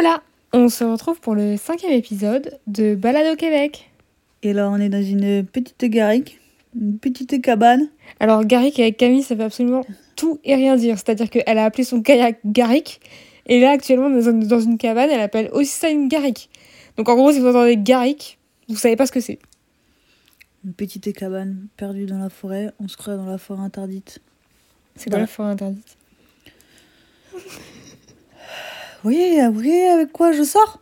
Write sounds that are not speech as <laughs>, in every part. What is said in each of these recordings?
Hola On se retrouve pour le cinquième épisode de Balade au Québec. Et là, on est dans une petite garrigue, une petite cabane. Alors, Garrick avec Camille, ça veut absolument tout et rien dire. C'est-à-dire qu'elle a appelé son kayak Garrick. Et là, actuellement, dans une, dans une cabane, elle appelle aussi ça une Garrick. Donc, en gros, si vous entendez Garrick, vous savez pas ce que c'est. Une petite cabane perdue dans la forêt. On se croit dans la forêt interdite. C'est quoi la forêt interdite <laughs> Oui, oui, avec quoi je sors?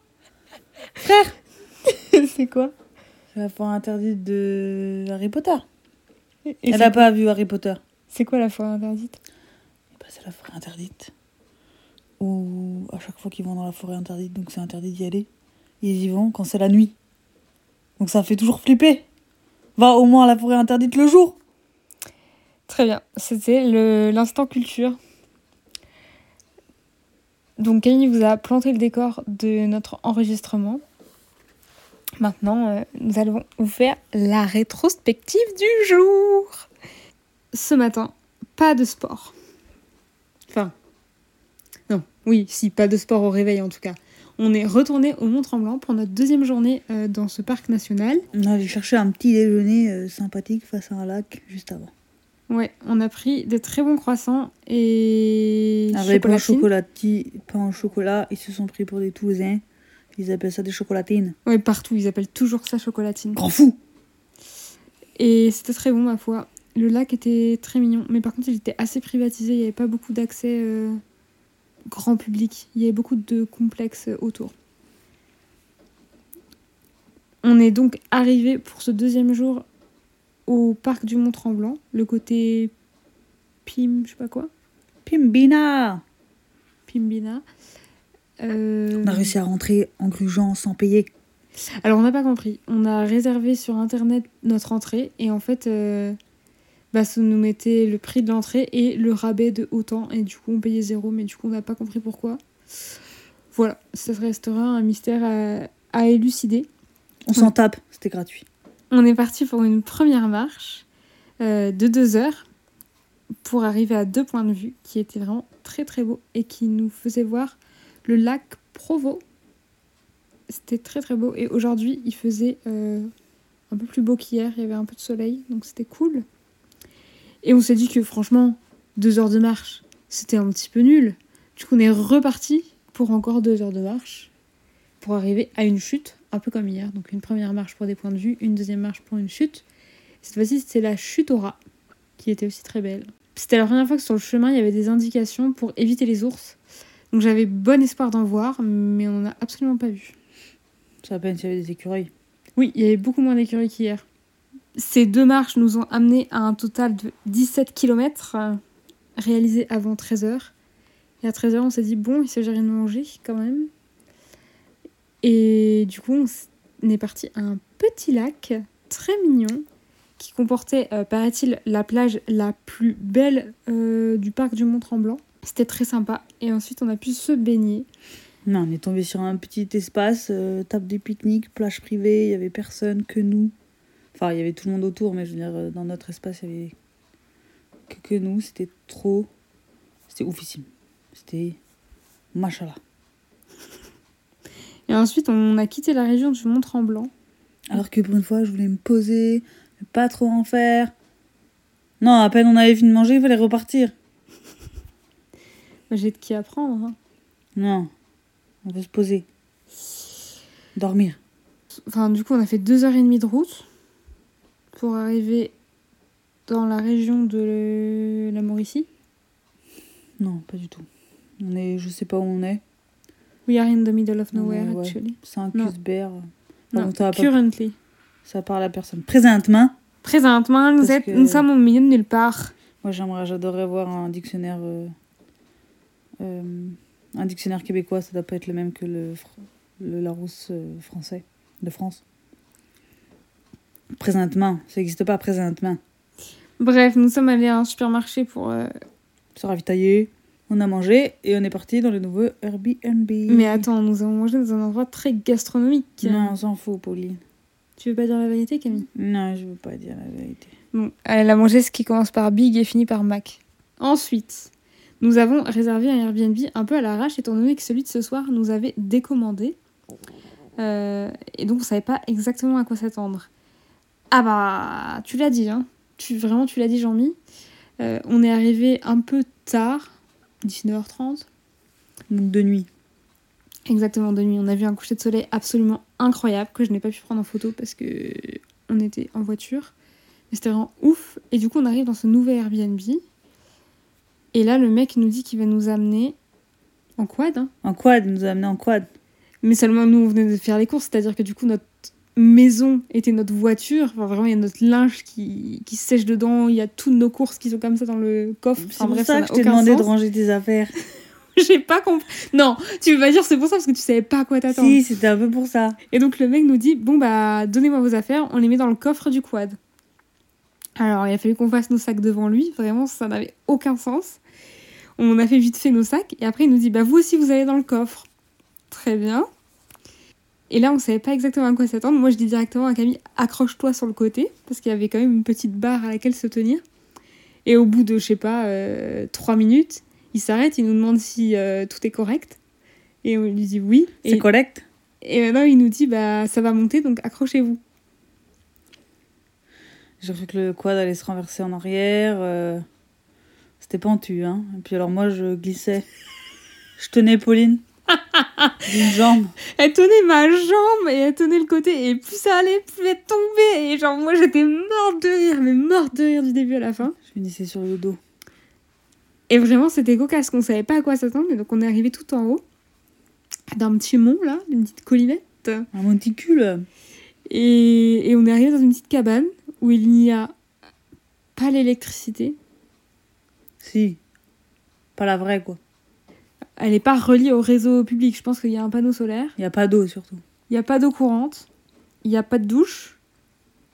Frère <laughs> C'est quoi? C'est la forêt interdite de Harry Potter. Et Elle n'a pas vu Harry Potter. C'est quoi la forêt interdite? Bah, c'est la forêt interdite. Où à chaque fois qu'ils vont dans la forêt interdite, donc c'est interdit d'y aller, ils y vont quand c'est la nuit. Donc ça fait toujours flipper. Va au moins à la forêt interdite le jour. Très bien, c'était le- l'instant culture. Donc Camille vous a planté le décor de notre enregistrement. Maintenant, euh, nous allons vous faire la rétrospective du jour. Ce matin, pas de sport. Enfin, non, oui, si, pas de sport au réveil en tout cas. On est retourné au Mont-Tremblant pour notre deuxième journée euh, dans ce parc national. On allait chercher un petit déjeuner euh, sympathique face à un lac juste avant. Ouais, on a pris des très bons croissants et Avec pain au pain au chocolat, ils se sont pris pour des Toulousains. Ils appellent ça des chocolatines. Ouais, partout, ils appellent toujours ça chocolatine. Grand fou Et c'était très bon, ma foi. Le lac était très mignon, mais par contre, il était assez privatisé. Il n'y avait pas beaucoup d'accès euh, grand public. Il y avait beaucoup de complexes autour. On est donc arrivé pour ce deuxième jour au parc du Mont-Tremblant, le côté Pim, je sais pas quoi, Pimbina Pimbina. Euh, On a réussi à rentrer en grugeant sans payer. Alors on n'a pas compris. On a réservé sur internet notre entrée et en fait, euh, bah, ça nous mettait le prix de l'entrée et le rabais de autant et du coup on payait zéro mais du coup on n'a pas compris pourquoi. Voilà, ça restera un mystère à, à élucider. On s'en tape, c'était gratuit. On est parti pour une première marche euh, de deux heures pour arriver à deux points de vue qui étaient vraiment très très beaux et qui nous faisaient voir le lac Provo. C'était très très beau et aujourd'hui il faisait euh, un peu plus beau qu'hier, il y avait un peu de soleil donc c'était cool. Et on s'est dit que franchement, deux heures de marche c'était un petit peu nul. Du coup on est reparti pour encore deux heures de marche pour arriver à une chute, un peu comme hier. Donc une première marche pour des points de vue, une deuxième marche pour une chute. Cette fois-ci, c'était la chute au rat, qui était aussi très belle. C'était la première fois que sur le chemin, il y avait des indications pour éviter les ours. Donc j'avais bon espoir d'en voir, mais on n'en a absolument pas vu. C'est à peine s'il y avait des écureuils. Oui, il y avait beaucoup moins d'écuries qu'hier. Ces deux marches nous ont amenés à un total de 17 km réalisés avant 13h. Et à 13h, on s'est dit, bon, il s'agirait de manger quand même. Et du coup, on est parti à un petit lac très mignon qui comportait, euh, paraît-il, la plage la plus belle euh, du parc du Mont-Tremblant. C'était très sympa. Et ensuite, on a pu se baigner. Non, on est tombé sur un petit espace, euh, table de pique-nique, plage privée, il y avait personne que nous. Enfin, il y avait tout le monde autour, mais je veux dire, dans notre espace, il y avait que, que nous. C'était trop. C'était oufissime. C'était. Machallah. Et ensuite, on a quitté la région du Mont-Tremblant. Alors que pour une fois, je voulais me poser, pas trop en faire. Non, à peine on avait fini de manger, il fallait repartir. J'ai de qui apprendre. hein. Non, on veut se poser. Dormir. Enfin, du coup, on a fait deux heures et demie de route pour arriver dans la région de la Mauricie. Non, pas du tout. On est, je sais pas où on est. We are in the middle of nowhere, Ouais, actually. C'est un Non. Cusbert. Non, pas- currently. Ça parle à personne. Présentement, Présentement, nous, êtes, que- nous sommes au milieu de nulle part. moi j'aimerais, j'adorerais voir un dictionnaire, euh, euh, un dictionnaire québécois. Ça doit pas être le même que le, Larousse euh, français de France. Présentement, ça n'existe pas présentement. Bref, nous sommes allés à un supermarché pour. Se ravitailler, on a mangé et on est parti dans le nouveau Airbnb. Mais attends, nous avons mangé dans un endroit très gastronomique. Non, on s'en fout, Pauline. Tu veux pas dire la vérité, Camille? Non, je veux pas dire la vérité. Bon, elle a mangé ce qui commence par Big et finit par Mac. Ensuite, Nous avons réservé un Airbnb un peu à l'arrache, étant donné que celui de ce soir nous avait décommandé. Euh, et donc, on savait pas exactement à quoi s'attendre. Ah bah, tu l'as dit, hein. Tu, vraiment, tu l'as dit, Jean-Mi. Euh, on est arrivé un peu tard, 19h30. Donc de nuit. Exactement, de nuit. On a vu un coucher de soleil absolument incroyable que je n'ai pas pu prendre en photo parce que on était en voiture. Mais c'était vraiment ouf. Et du coup, on arrive dans ce nouvel Airbnb. Et là, le mec nous dit qu'il va nous amener en quad. hein. En quad, il nous a amené en quad. Mais seulement nous, on venait de faire les courses. C'est-à-dire que du coup, notre maison était notre voiture. Enfin, vraiment, il y a notre linge qui, qui sèche dedans. Il y a toutes nos courses qui sont comme ça dans le coffre. C'est pour bref, ça que je t'ai demandé de ranger tes affaires. <laughs> <laughs> J'ai pas compris. Non, tu veux pas dire c'est pour ça parce que tu savais pas à quoi t'attendre. Si, c'était un peu pour ça. Et donc le mec nous dit bon bah donnez-moi vos affaires, on les met dans le coffre du quad. Alors il a fallu qu'on fasse nos sacs devant lui, vraiment ça n'avait aucun sens. On a fait vite fait nos sacs et après il nous dit bah vous aussi vous allez dans le coffre. Très bien. Et là on savait pas exactement à quoi s'attendre. Moi je dis directement à Camille accroche-toi sur le côté parce qu'il y avait quand même une petite barre à laquelle se tenir. Et au bout de je sais pas euh, trois minutes, il s'arrête, il nous demande si euh, tout est correct. Et on lui dit oui. Et C'est correct? et maintenant, il nous dit, bah, ça va monter, donc accrochez-vous. J'ai cru que le quad allait se renverser en arrière. euh, C'était pentu, hein. Et puis alors moi, je glissais. <laughs> Je tenais Pauline. D'une jambe. Elle tenait ma jambe et elle tenait le côté, et plus ça allait, plus elle tombait. Et genre, moi, j'étais morte de rire, mais morte de rire du début à la fin. Je finissais sur le dos. Et vraiment, c'était cocasse, qu'on savait pas à quoi s'attendre. Et donc, on est arrivé tout en haut, d'un petit mont, là, d'une petite collinette. Un monticule. Et, et on est arrivé dans une petite cabane où il n'y a pas l'électricité. Si. Pas la vraie, quoi. Elle n'est pas reliée au réseau public. Je pense qu'il y a un panneau solaire. Il n'y a pas d'eau, surtout. Il n'y a pas d'eau courante, il n'y a pas de douche,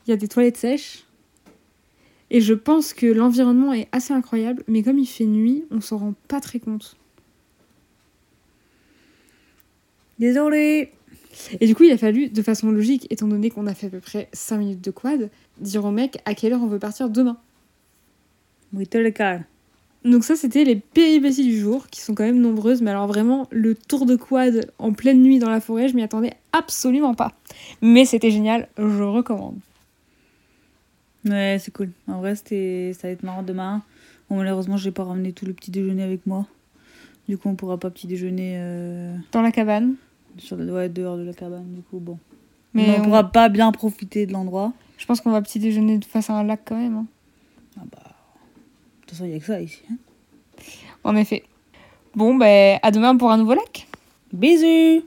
il y a des toilettes sèches. Et je pense que l'environnement est assez incroyable, mais comme il fait nuit, on s'en rend pas très compte. Désolée. Et du coup, il a fallu, de façon logique, étant donné qu'on a fait à peu près 5 minutes de quad, dire au mec à quelle heure on veut partir demain. Oui, le calme. Donc ça, c'était les péripéties du jour, qui sont quand même nombreuses, mais alors vraiment, le tour de quad en pleine nuit dans la forêt, je m'y attendais absolument pas. Mais c'était génial, je recommande. Ouais, c'est cool. En vrai, c'était... ça va être marrant demain. Bon, malheureusement, j'ai pas ramené tout le petit déjeuner avec moi. Du coup, on pourra pas petit déjeuner euh, Dans la cabane? sur le... ouais, dehors de la cabane. Du coup, bon. Mais Mais on on- pourra pas bien profiter de l'endroit. Je pense qu'on va petit déjeuner face à un lac quand même. hein. Ah bah. De toute façon, il y a que ça ici. hein. En effet. Bon, ben, à demain pour un nouveau lac. Bisous